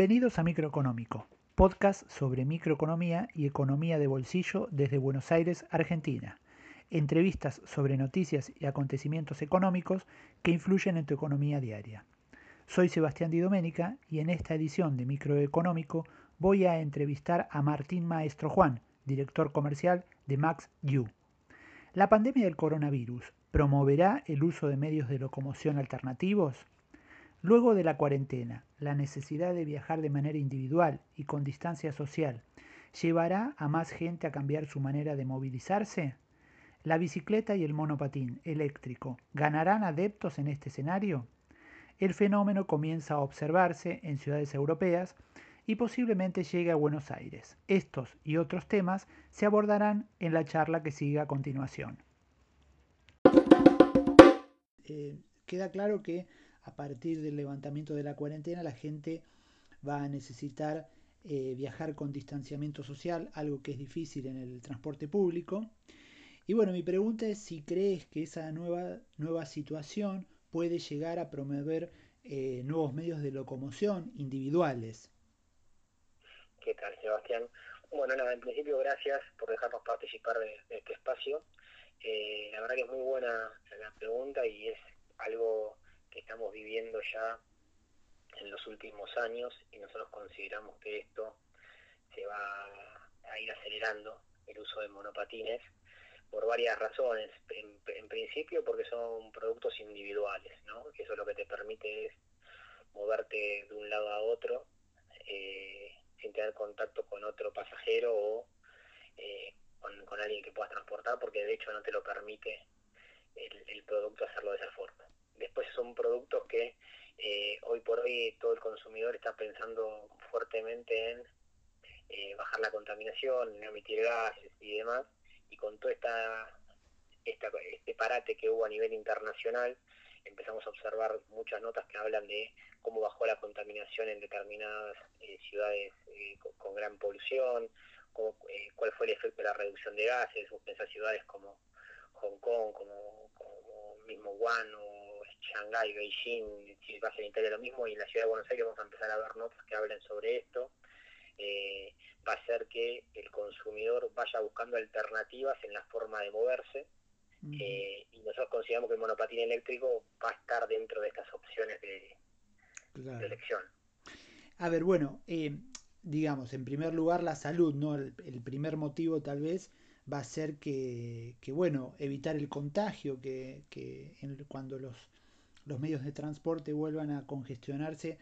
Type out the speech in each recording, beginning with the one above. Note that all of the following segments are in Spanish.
Bienvenidos a Microeconómico, podcast sobre microeconomía y economía de bolsillo desde Buenos Aires, Argentina. Entrevistas sobre noticias y acontecimientos económicos que influyen en tu economía diaria. Soy Sebastián Di Domenica y en esta edición de Microeconómico voy a entrevistar a Martín Maestro Juan, director comercial de Max U. ¿La pandemia del coronavirus promoverá el uso de medios de locomoción alternativos? Luego de la cuarentena, la necesidad de viajar de manera individual y con distancia social llevará a más gente a cambiar su manera de movilizarse? ¿La bicicleta y el monopatín eléctrico ganarán adeptos en este escenario? El fenómeno comienza a observarse en ciudades europeas y posiblemente llegue a Buenos Aires. Estos y otros temas se abordarán en la charla que sigue a continuación. Eh, queda claro que a partir del levantamiento de la cuarentena la gente va a necesitar eh, viajar con distanciamiento social, algo que es difícil en el transporte público. Y bueno, mi pregunta es si crees que esa nueva, nueva situación puede llegar a promover eh, nuevos medios de locomoción individuales. ¿Qué tal, Sebastián? Bueno, nada, en principio gracias por dejarnos participar de, este espacio. Eh, la verdad que es muy buena la pregunta y es algo que estamos viviendo ya en los últimos años y nosotros consideramos que esto se va a ir acelerando el uso de monopatines por varias razones. En, principio porque son productos individuales, ¿no? que eso lo que te permite es moverte de un lado a otro eh, sin tener contacto con otro pasajero o eh, con, alguien que puedas transportar, porque de hecho no te lo permite el producto hacerlo de esa forma. Después son productos que eh, hoy por hoy todo el consumidor está pensando fuertemente en eh, bajar la contaminación, en emitir gases y demás, y con todo esta, este parate que hubo a nivel internacional, empezamos a observar muchas notas que hablan de cómo bajó la contaminación en determinadas eh, ciudades con, gran polución, cuál fue el efecto de la reducción de gases, vos pensás ciudades como Hong Kong, como, como mismo Wuhan Shanghái, Beijing, si va a ser Italia lo mismo, y en la ciudad de Buenos Aires vamos a empezar a ver notas que hablen sobre esto. Eh, va a ser que el consumidor vaya buscando alternativas en la forma de moverse eh, y nosotros consideramos que el monopatín eléctrico va a estar dentro de estas opciones de, elección. A ver, bueno, eh, digamos, en primer lugar la salud, ¿no? El, primer motivo tal vez va a ser que, que bueno, evitar el contagio, que, que cuando los los medios de transporte vuelvan a congestionarse,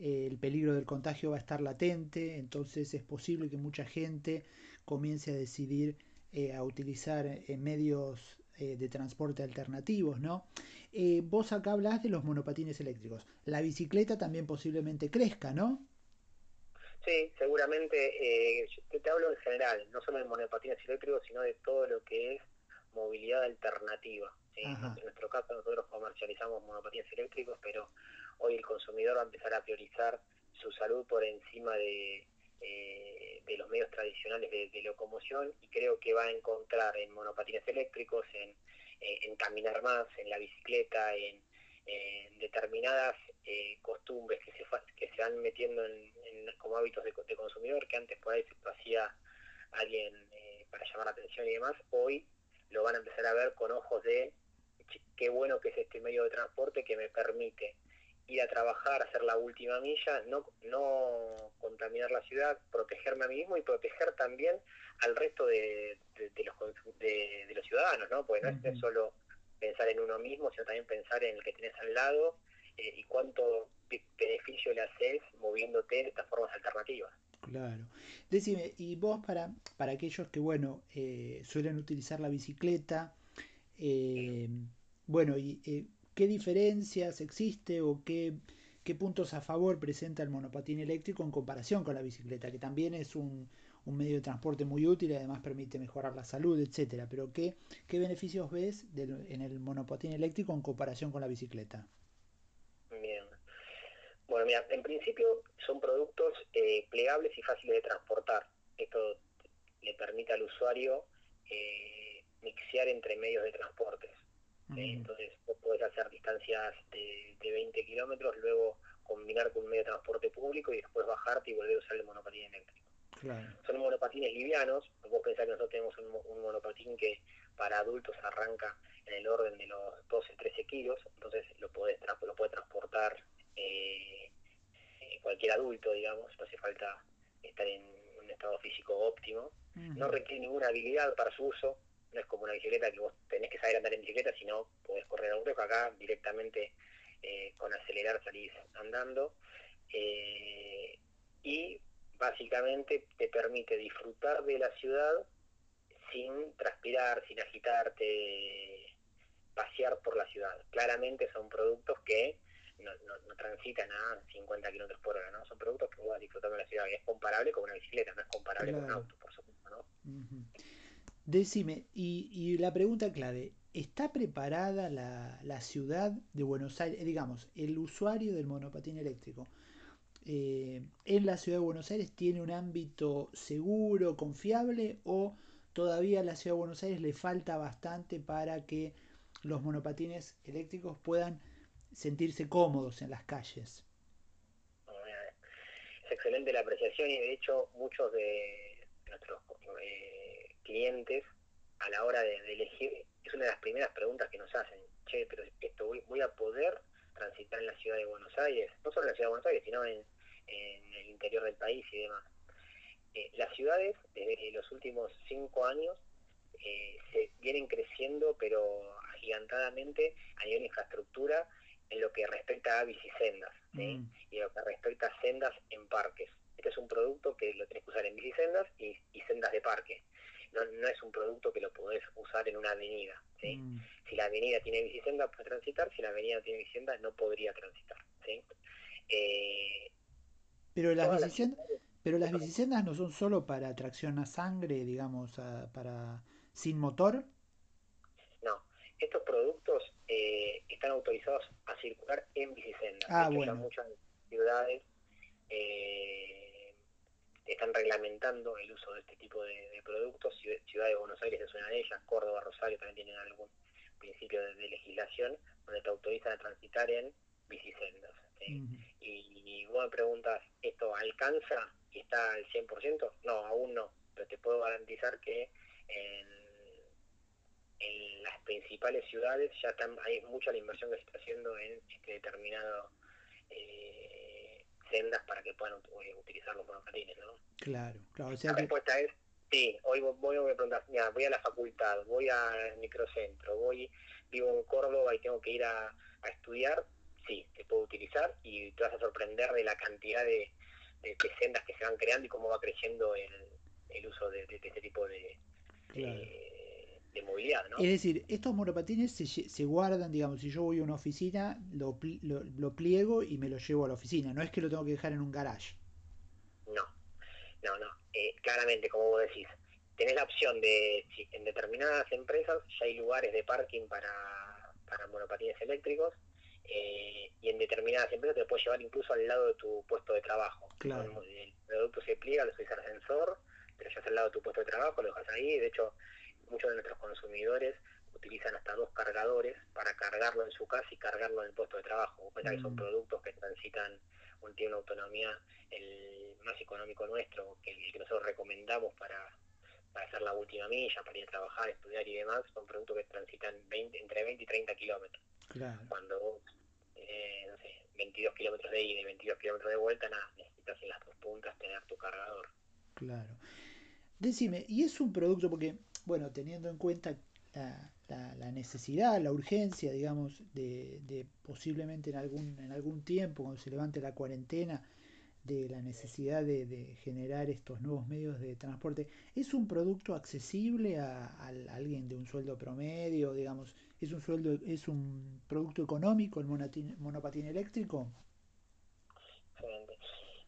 eh, el peligro del contagio va a estar latente, entonces es posible que mucha gente comience a decidir eh, a utilizar eh, medios de transporte alternativos, ¿no? vos acá hablas de los monopatines eléctricos. La bicicleta también posiblemente crezca, ¿no? Sí, seguramente, te, te hablo en general, no solo de monopatines eléctricos, sino de todo lo que es movilidad alternativa. En nuestro caso nosotros comercializamos monopatines eléctricos, pero hoy el consumidor va a empezar a priorizar su salud por encima de, eh, de los medios tradicionales de, locomoción y creo que va a encontrar en monopatines eléctricos, en, eh, caminar más, en la bicicleta, en, determinadas eh, costumbres que se, que se van metiendo en, como hábitos de, consumidor que antes por ahí se hacía alguien para llamar la atención y demás, hoy lo van a empezar a ver con ojos de qué bueno que es este medio de transporte que me permite ir a trabajar, hacer la última milla, no, no contaminar la ciudad, protegerme a mí mismo y proteger también al resto de, los, de, los ciudadanos, ¿no? Porque no es solo pensar en uno mismo, sino también pensar en el que tenés al lado eh, y cuánto beneficio le haces moviéndote de estas formas alternativas. Claro. Decime, y vos para, para aquellos que, bueno, eh, suelen utilizar la bicicleta, eh, bueno, y, eh, ¿qué diferencias existe o qué, qué puntos a favor presenta el monopatín eléctrico en comparación con la bicicleta, que también es un, un medio de transporte muy útil y además permite mejorar la salud, etcétera. Pero ¿qué, qué beneficios ves en el monopatín eléctrico en comparación con la bicicleta? Bien. Bueno, mira, en principio son productos eh, plegables y fáciles de transportar. Esto le permite al usuario eh, mixear entre medios de Entonces vos podés hacer distancias de, 20 kilómetros, luego combinar con un medio de transporte público y después bajarte y volver a usar el monopatín eléctrico. Son monopatines livianos, vos pensás que nosotros tenemos un, monopatín que para adultos arranca en el orden de los 12-13 kilos, entonces lo, podés, lo puede transportar eh, eh, cualquier adulto, digamos, no hace falta estar en un estado físico óptimo, no requiere ninguna habilidad para su uso, no es como una bicicleta que vos tenés que saber andar en bicicleta, sino podés correr a un hueco, acá directamente eh, con acelerar salís andando, y básicamente te permite disfrutar de la ciudad sin transpirar, sin agitarte, pasear por la ciudad. Claramente son productos que no, transitan a 50 kilómetros por hora, ¿no? Son productos que vas disfrutando de la ciudad y es comparable con una bicicleta, no es comparable con un auto, por supuesto, ¿no? Decime, y, y, la pregunta clave, ¿está preparada la, la ciudad de Buenos Aires, digamos, el usuario del monopatín eléctrico? Eh, en la ciudad de Buenos Aires tiene un ámbito seguro, confiable o todavía a la ciudad de Buenos Aires le falta bastante para que los monopatines eléctricos puedan sentirse cómodos en las calles. Es excelente la apreciación y de hecho muchos de nuestros eh, clientes a la hora de, elegir, es una de las primeras preguntas que nos hacen, che, pero esto voy, voy a poder transitar en la ciudad de Buenos Aires, no solo en la ciudad de Buenos Aires, sino en, en el interior del país y demás. Eh, las ciudades, desde los últimos cinco años, eh, se vienen creciendo, pero agigantadamente a nivel de infraestructura en lo que respecta a bicisendas mm. y en lo que respecta a sendas en parques. Este es un producto que lo tenés que usar en bicisendas y, y sendas de parque. No, no, es un producto que lo podés usar en una avenida. Mm. Si la avenida tiene bicisendas, puede transitar. Si la avenida no tiene bicisendas, no podría transitar. Eh, pero las bicisendas, pero las bicisendas no son solo para tracción a sangre, digamos, para sin motor. No, estos productos eh, están autorizados a circular en bicisendas. Ah, bueno. muchas ciudades eh, están reglamentando el uso de este tipo de, productos. Ciudad de Buenos Aires es una de ellas, Córdoba, Rosario también tienen algún principio de, legislación donde te autorizan a transitar en bicisendas. y, vos me preguntas, ¿esto alcanza y está al 100%? No, aún no, pero te puedo garantizar que en, las principales ciudades ya hay mucha la inversión que se está haciendo en este determinado eh, sendas para que puedan eh, utilizar los monopatines, ¿no? Claro, claro. la respuesta es sí, hoy voy, a preguntar, voy a la facultad, voy al microcentro, voy, vivo en Córdoba y tengo que ir a estudiar, sí, se puede utilizar y te vas a sorprender de la cantidad de, sendas que se van creando y cómo va creciendo el, uso de, este tipo de, de, movilidad. ¿no? Es decir, estos monopatines se, se, guardan, digamos, si yo voy a una oficina, lo, lo, pliego y me lo llevo a la oficina, no es que lo tengo que dejar en un garage. No, no, no. Eh, claramente, como vos decís, tenés la opción de, si en determinadas empresas ya hay lugares de parking para, para monopatines eléctricos, eh, y en determinadas empresas te puede llevar incluso al lado de tu puesto de trabajo. El producto se pliega, lo subís al ascensor, te lo llevas al lado de tu puesto de trabajo, lo dejas ahí. De hecho, muchos de nuestros consumidores utilizan hasta dos cargadores para cargarlo en su casa y cargarlo en el puesto de trabajo. que son mm. productos que transitan, un, tiene una autonomía el más económico nuestro, que el que nosotros recomendamos para, para hacer la última milla, para ir a trabajar, estudiar y demás, son productos que transitan 20, entre 20 y 30 kilómetros. Cuando eh, no sé, 22 kilómetros de ida y 22 kilómetros de vuelta, nada, necesitas en las dos puntas tener tu cargador. Claro. Decime, y es un producto porque, bueno, teniendo en cuenta la, la, necesidad, la urgencia, digamos, de, de, posiblemente en algún, en algún tiempo, cuando se levante la cuarentena, de la necesidad de, de generar estos nuevos medios de transporte, ¿es un producto accesible a, alguien de un sueldo promedio, digamos, es un sueldo, es un producto económico el monopatín, eléctrico?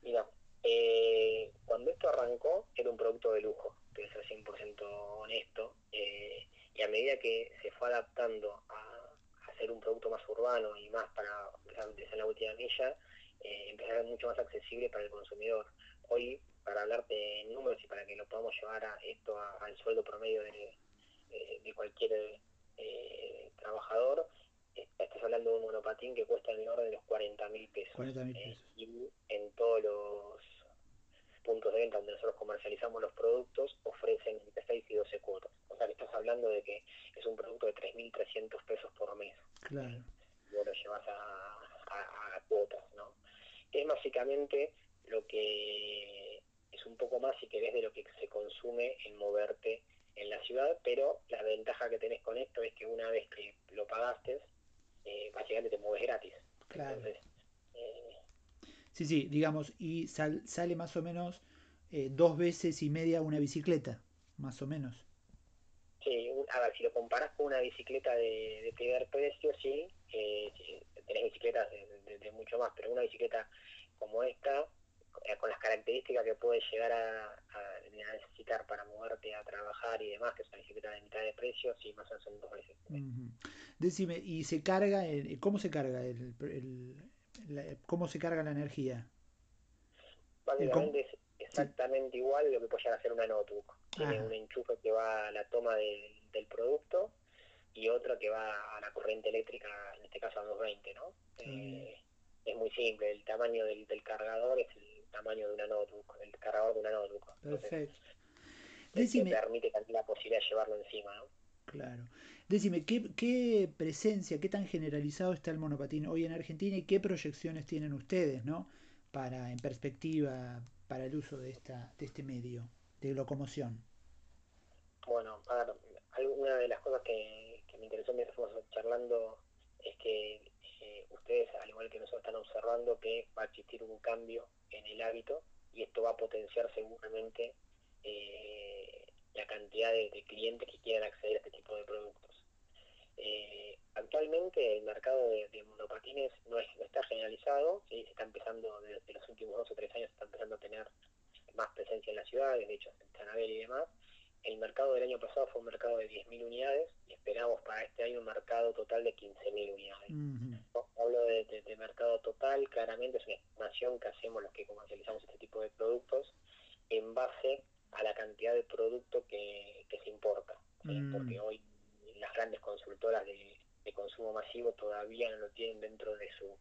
Mira, eh, cuando esto arrancó era un producto de lujo, que es 100% honesto, eh, y a medida que se fue adaptando a, a, ser un producto más urbano y más para empezar la última milla, eh, a ser mucho más accesible para el consumidor. Hoy, para hablarte de números y para que lo podamos llevar a esto al sueldo promedio de, de cualquier eh, trabajador, a estas hablando de un monopatín que cuesta en el orden de los 40 mil pesos. 40 mil pesos. y en puntos de venta donde nosotros comercializamos los productos ofrecen entre 6 y 12 cuotas. O sea que estás hablando de que es un producto de 3.300 pesos por mes. Claro. Y vos lo llevas a, a, cuotas, ¿no? Es básicamente lo que es un poco más, si querés, de lo que se consume en moverte en la ciudad, pero la ventaja que tenés con esto es que una vez que lo pagaste, eh, básicamente te mueves gratis. Claro. Entonces, eh, Sí, sí, digamos, y sal- sale más o menos eh, dos veces y media una bicicleta, más o menos. Sí, a ver, si lo comparas con una bicicleta de, de primer precio, sí, eh, tenés bicicletas de, de- de mucho más, pero una bicicleta como esta, eh, con las características que puedes llegar a, a necesitar para moverte a trabajar y demás, que es una bicicleta de mitad de precio, sí, más o menos son dos veces. Ujú. Decime, ¿y se carga, el- cómo se carga el, el- la- cómo se carga la energía? Básicamente exactamente igual lo que puede llegar a ser una notebook. Tiene un enchufe que va a la toma del- del producto y otro que va a la corriente eléctrica, en este caso a 220, ¿no? Eh, es muy simple, el tamaño del, del cargador es el tamaño de una notebook, el cargador de una notebook. Perfecto. te- Decime, te permite también la posibilidad de llevarlo encima, ¿no? claro. Decime, ¿qué, qué presencia, qué tan generalizado está el monopatín hoy en Argentina y qué proyecciones tienen ustedes, ¿no? Para, en perspectiva, para el uso de esta, de este medio de locomoción. Bueno, a ver, alguna de las cosas que, me interesó mientras fuimos charlando es que eh, ustedes, al igual que nosotros, están observando que va a existir un cambio en el hábito y esto va a potenciar seguramente eh, la cantidad de, clientes que quieran acceder a este tipo de productos. Eh, actualmente el mercado de, de monopatines no, es, generalizado, ¿sí? se está empezando desde los últimos dos o tres años, se está empezando a tener más presencia en las ciudades, de hecho en Sanabel y demás. El mercado del año pasado fue un mercado de 10.000 unidades y esperamos para este año un mercado total de 15.000 unidades. No, Hablo de, de- de mercado total, claramente es una estimación que hacemos los que comercializamos este tipo de productos en base a la cantidad de producto que, que se importa. ¿sí? Mm. Porque hoy las grandes consultoras de, de consumo masivo todavía no lo tienen dentro de su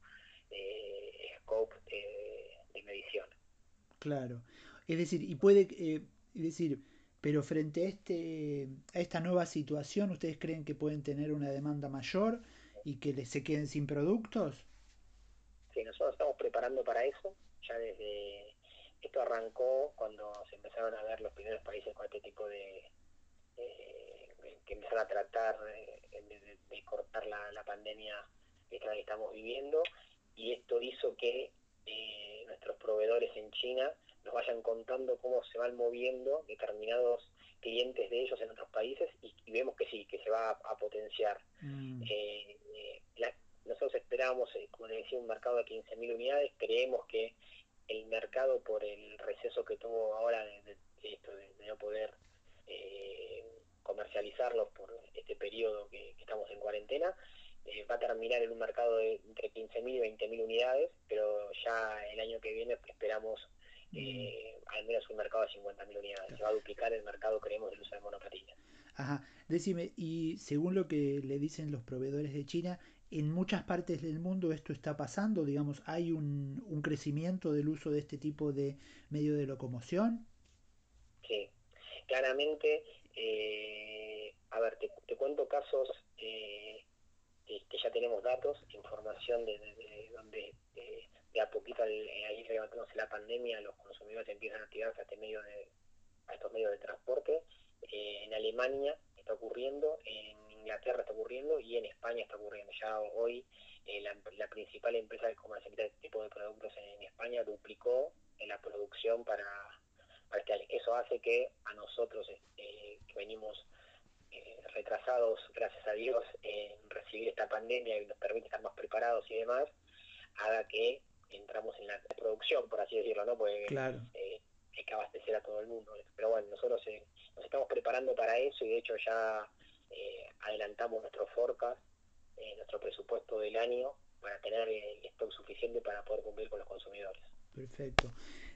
eh, scope de, de medición. Claro. Es decir, y puede, eh, es decir, pero frente a este, a esta nueva situación, ¿ustedes creen que pueden tener una demanda mayor y que les se queden sin productos? Sí, nosotros estamos preparando para eso. Ya desde esto arrancó cuando se empezaron a ver los primeros países con este tipo de eh, que empezaron a tratar eh, de, de- de cortar la, la pandemia esta que estamos viviendo y esto hizo que eh, nuestros proveedores en China nos vayan contando cómo se van moviendo determinados clientes de ellos en otros países y, y vemos que sí, que se va a, a potenciar. Mm, Eh, eh, la- nosotros esperábamos, como les decía, un mercado de 15.000 unidades. Creemos que el mercado, por el receso que tuvo ahora de, de- de esto de, de no poder eh, comercializarlos por este periodo que, que estamos en cuarentena, va a terminar en un mercado de entre 15.000 y 20.000 unidades, pero ya el año que viene esperamos eh, al menos un mercado de 50.000 unidades. Se va a duplicar el mercado, creemos, del uso de monopatines. Ajá. Decime, y según lo que le dicen los proveedores de China, en muchas partes del mundo esto está pasando, digamos, hay un, un crecimiento del uso de este tipo de medio de locomoción. Sí, claramente, eh, a ver, te, te cuento casos eh, que ya tenemos datos, información de, de- de donde eh, de a poquito al, eh, ir levantándose la pandemia, los consumidores empiezan a activarse a, este medio de, a estos medios de transporte. Eh, en Alemania está ocurriendo, en Inglaterra está ocurriendo y en España está ocurriendo. Ya hoy eh, la, principal empresa que comercializa este tipo de productos en España duplicó la producción para, para este año. Eso hace que a nosotros, eh, que venimos retrasados, gracias a Dios, en recibir esta pandemia y nos permite estar más preparados y demás, haga que entramos en la producción, por así decirlo, ¿no? Porque Claro. eh, hay que abastecer a todo el mundo. Pero bueno, nosotros eh, nos estamos preparando para eso y de hecho ya eh, adelantamos nuestro forecast, eh, nuestro presupuesto del año para tener el stock suficiente para poder cumplir con los consumidores. Perfecto.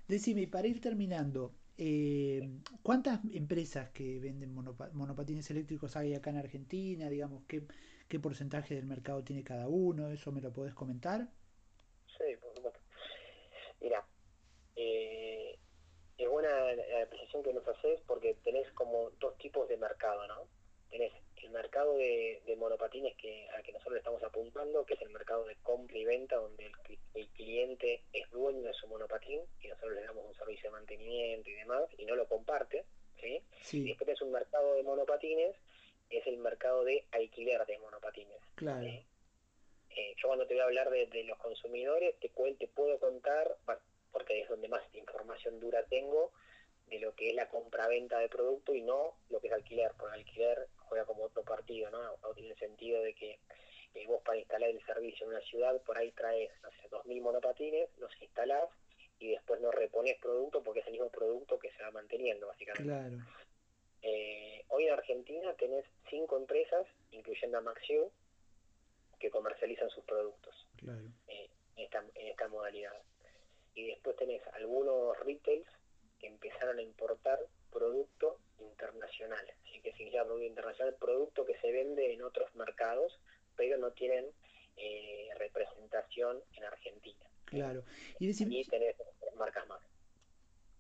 Decime, para ir terminando, eh, ¿cuántas empresas que venden monopa- monopatines eléctricos hay acá en Argentina? Digamos, ¿qué, porcentaje del mercado tiene cada uno, ¿eso me lo podés comentar? Sí, por supuesto. Mira, eh, es buena la precisión que nos haces porque tenés como dos tipos de mercado, ¿no? Tenés el mercado de, monopatines que al que nosotros estamos apuntando, que es el mercado de compra y venta, donde el, cliente es dueño de su monopatín y nosotros le damos un servicio de mantenimiento y demás, y no lo comparte, ¿sí? Y después tenés un mercado de monopatines, es el mercado de alquiler de monopatines. Claro. Eh, yo cuando te voy a hablar de, los consumidores, te, te puedo contar, porque es donde más información dura tengo, de lo que es la compra-venta de producto y no lo que es alquiler, porque alquiler juega como otro partido, ¿no? No tiene sentido de que eh, vos para instalar el servicio en una ciudad, por ahí traes, no sé, 2.000 monopatines, los instalás y después no repones producto porque es el mismo producto que se va manteniendo, básicamente. Claro. Eh, hoy en Argentina tenés cinco empresas, incluyendo a Maxiu, que comercializan sus productos eh, en, esta, en esta modalidad. Y después tenés algunos retails que empezaron a importar producto internacional. Así que significa producto internacional, producto que se vende en otros mercados, pero no tienen eh, representación en Argentina. Claro. Y, decime, tenés marcas más.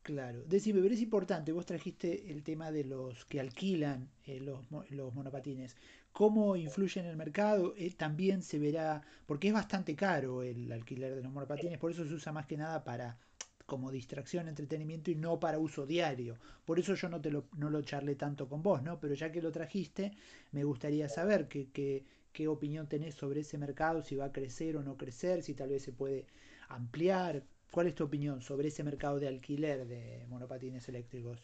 Claro. Decime, pero es importante, vos trajiste el tema de los que alquilan eh, los, los monopatines. ¿Cómo influye en el mercado? Eh, también se verá, porque es bastante caro el alquiler de los monopatines, por eso se usa más que nada para como distracción, entretenimiento y no para uso diario. Por eso yo no, te lo, no lo charlé tanto con vos, ¿no? Pero ya que lo trajiste, me gustaría saber qué, qué, qué opinión tenés sobre ese mercado, si va a crecer o no crecer, si tal vez se puede ampliar. ¿Cuál es tu opinión sobre ese mercado de alquiler de monopatines eléctricos?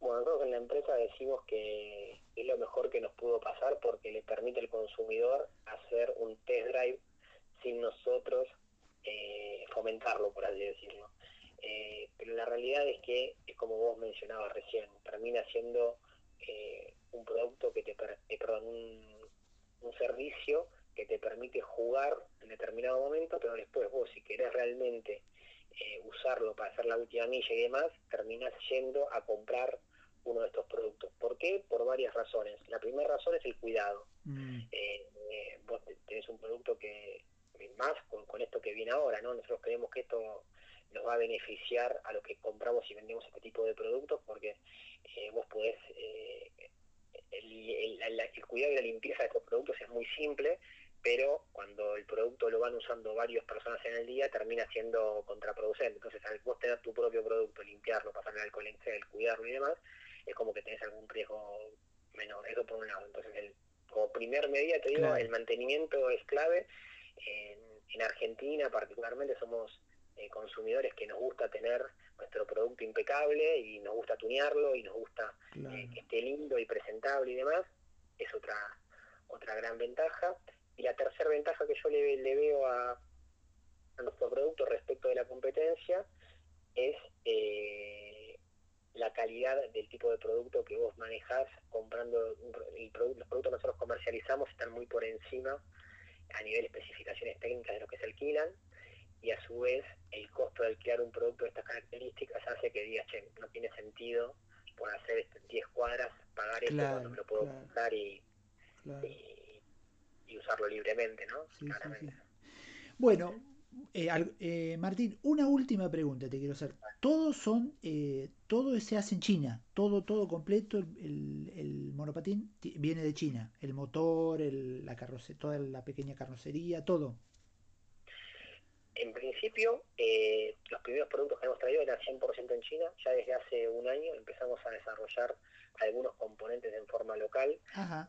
Bueno, nosotros en la empresa decimos que es lo mejor que nos pudo pasar porque le permite al consumidor hacer un test drive sin nosotros eh, fomentarlo, por así decirlo. Eh, pero la realidad es que, es como vos mencionabas recién, termina siendo eh, un producto que te, perdón, un, servicio que te permite jugar en determinado momento, pero después vos si querés realmente usarlo para hacer la última milla y demás, terminás yendo a comprar uno de estos productos. ¿Por qué? Por varias razones. La primera razón es el cuidado. Mm. vos tenés un producto que más con, esto que viene ahora, ¿no? Nosotros creemos que esto nos va a beneficiar a los que compramos y vendemos este tipo de productos porque eh, vos podés, eh, el, cuidado y la limpieza de estos productos es muy simple, pero cuando el producto lo van usando varias personas en el día termina siendo contraproducente. Entonces al vos tener tu propio producto, limpiarlo, pasarle alcohol en gel, cuidarlo y demás, es como que tenés algún riesgo menor. Eso por un lado. Entonces el, como primer medida te digo, el mantenimiento es clave en, Argentina particularmente somos eh, consumidores que nos gusta tener nuestro producto impecable y nos gusta tunearlo y nos gusta eh, que esté lindo y presentable y demás. Es otra, otra gran ventaja. Y la tercera ventaja que yo le, veo a, nuestro producto respecto de la competencia es eh, la calidad del tipo de producto que vos manejás comprando el producto, los productos que nosotros comercializamos están muy por encima a nivel especificaciones técnicas de lo que se alquilan y a su vez el costo de alquilar un producto de estas características hace que digas, che, no tiene sentido por hacer 10 cuadras pagar esto cuando me lo puedo comprar y, y, usarlo libremente, ¿no? Bueno, eh, eh, Martín, una última pregunta te quiero hacer. Todos son, eh, todo se hace en China, todo, todo completo, el, el, monopatín viene de China, el motor, el, la carrocería, toda la pequeña carrocería, todo. En principio, los primeros productos que hemos traído eran 100% en China. Ya desde hace un año empezamos a desarrollar algunos componentes en forma local,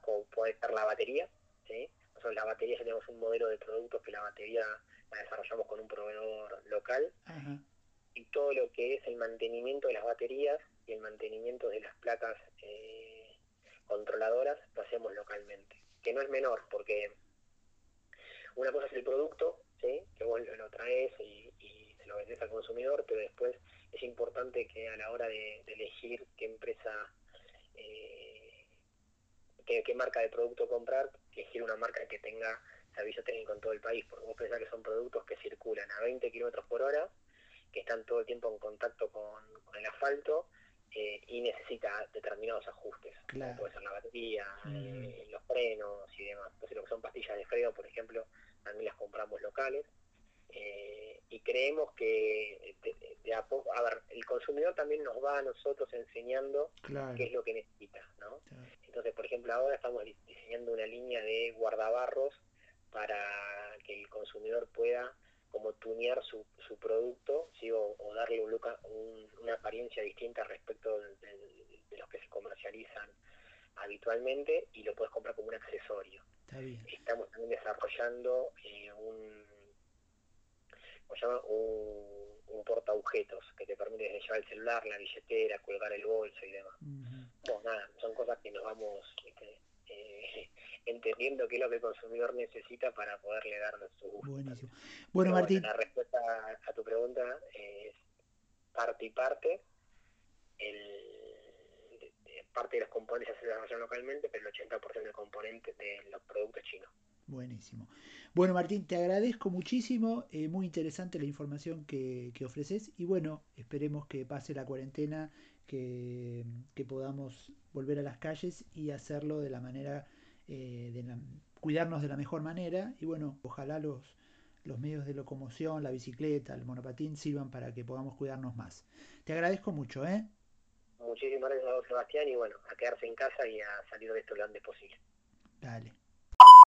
como puede ser la batería. ¿sí? Nosotros la batería tenemos un modelo de productos que la batería desarrollamos con un proveedor local. Y todo lo que es el mantenimiento de las baterías y el mantenimiento de las placas eh, controladoras lo hacemos localmente. Que no es menor, porque una cosa es el producto, que vos lo traes y, se lo vendes al consumidor, pero después es importante que a la hora de, elegir qué empresa, eh, qué, qué marca de producto comprar, elegir una marca que tenga servicio técnico en todo el país, porque vos pensás que son productos que circulan a 20 kilómetros por hora, que están todo el tiempo en contacto con, el asfalto, eh, y necesita determinados ajustes, como puede ser la batería, eh, los frenos y demás. Entonces lo que son pastillas de freno, por ejemplo, también las compramos locales. Eh, y creemos que de, a poco, a ver, el consumidor también nos va a nosotros enseñando qué es lo que necesita, ¿no? Entonces, por ejemplo, ahora estamos diseñando una línea de guardabarros para que el consumidor pueda como tunear su, su producto ¿sí? o, darle un una apariencia distinta respecto de, los que se comercializan habitualmente y lo puedes comprar como un accesorio. Estamos también desarrollando eh, un, llama? un, un porta que te permite llevar el celular, la billetera, colgar el bolso y demás. Bueno, nada, son cosas que nos vamos este, eh, entendiendo qué es lo que el consumidor necesita para poderle dar su gusto. Buenísimo. Bueno, Martín. la respuesta a tu pregunta es parte y parte. El, parte de los componentes se desarrollan localmente, pero el 80% del componente de los productos chinos. Buenísimo. Bueno, Martín, te agradezco muchísimo. Eh, muy interesante la información que, que, ofreces. Y bueno, esperemos que pase la cuarentena, que, que podamos volver a las calles y hacerlo de la manera eh, de cuidarnos de la mejor manera y bueno, ojalá los, los medios de locomoción, la bicicleta, el monopatín sirvan para que podamos cuidarnos más. Te agradezco mucho, ¿eh? Muchísimas gracias a Sebastián y bueno, a quedarse en casa y a salir de esto lo antes posible. Dale.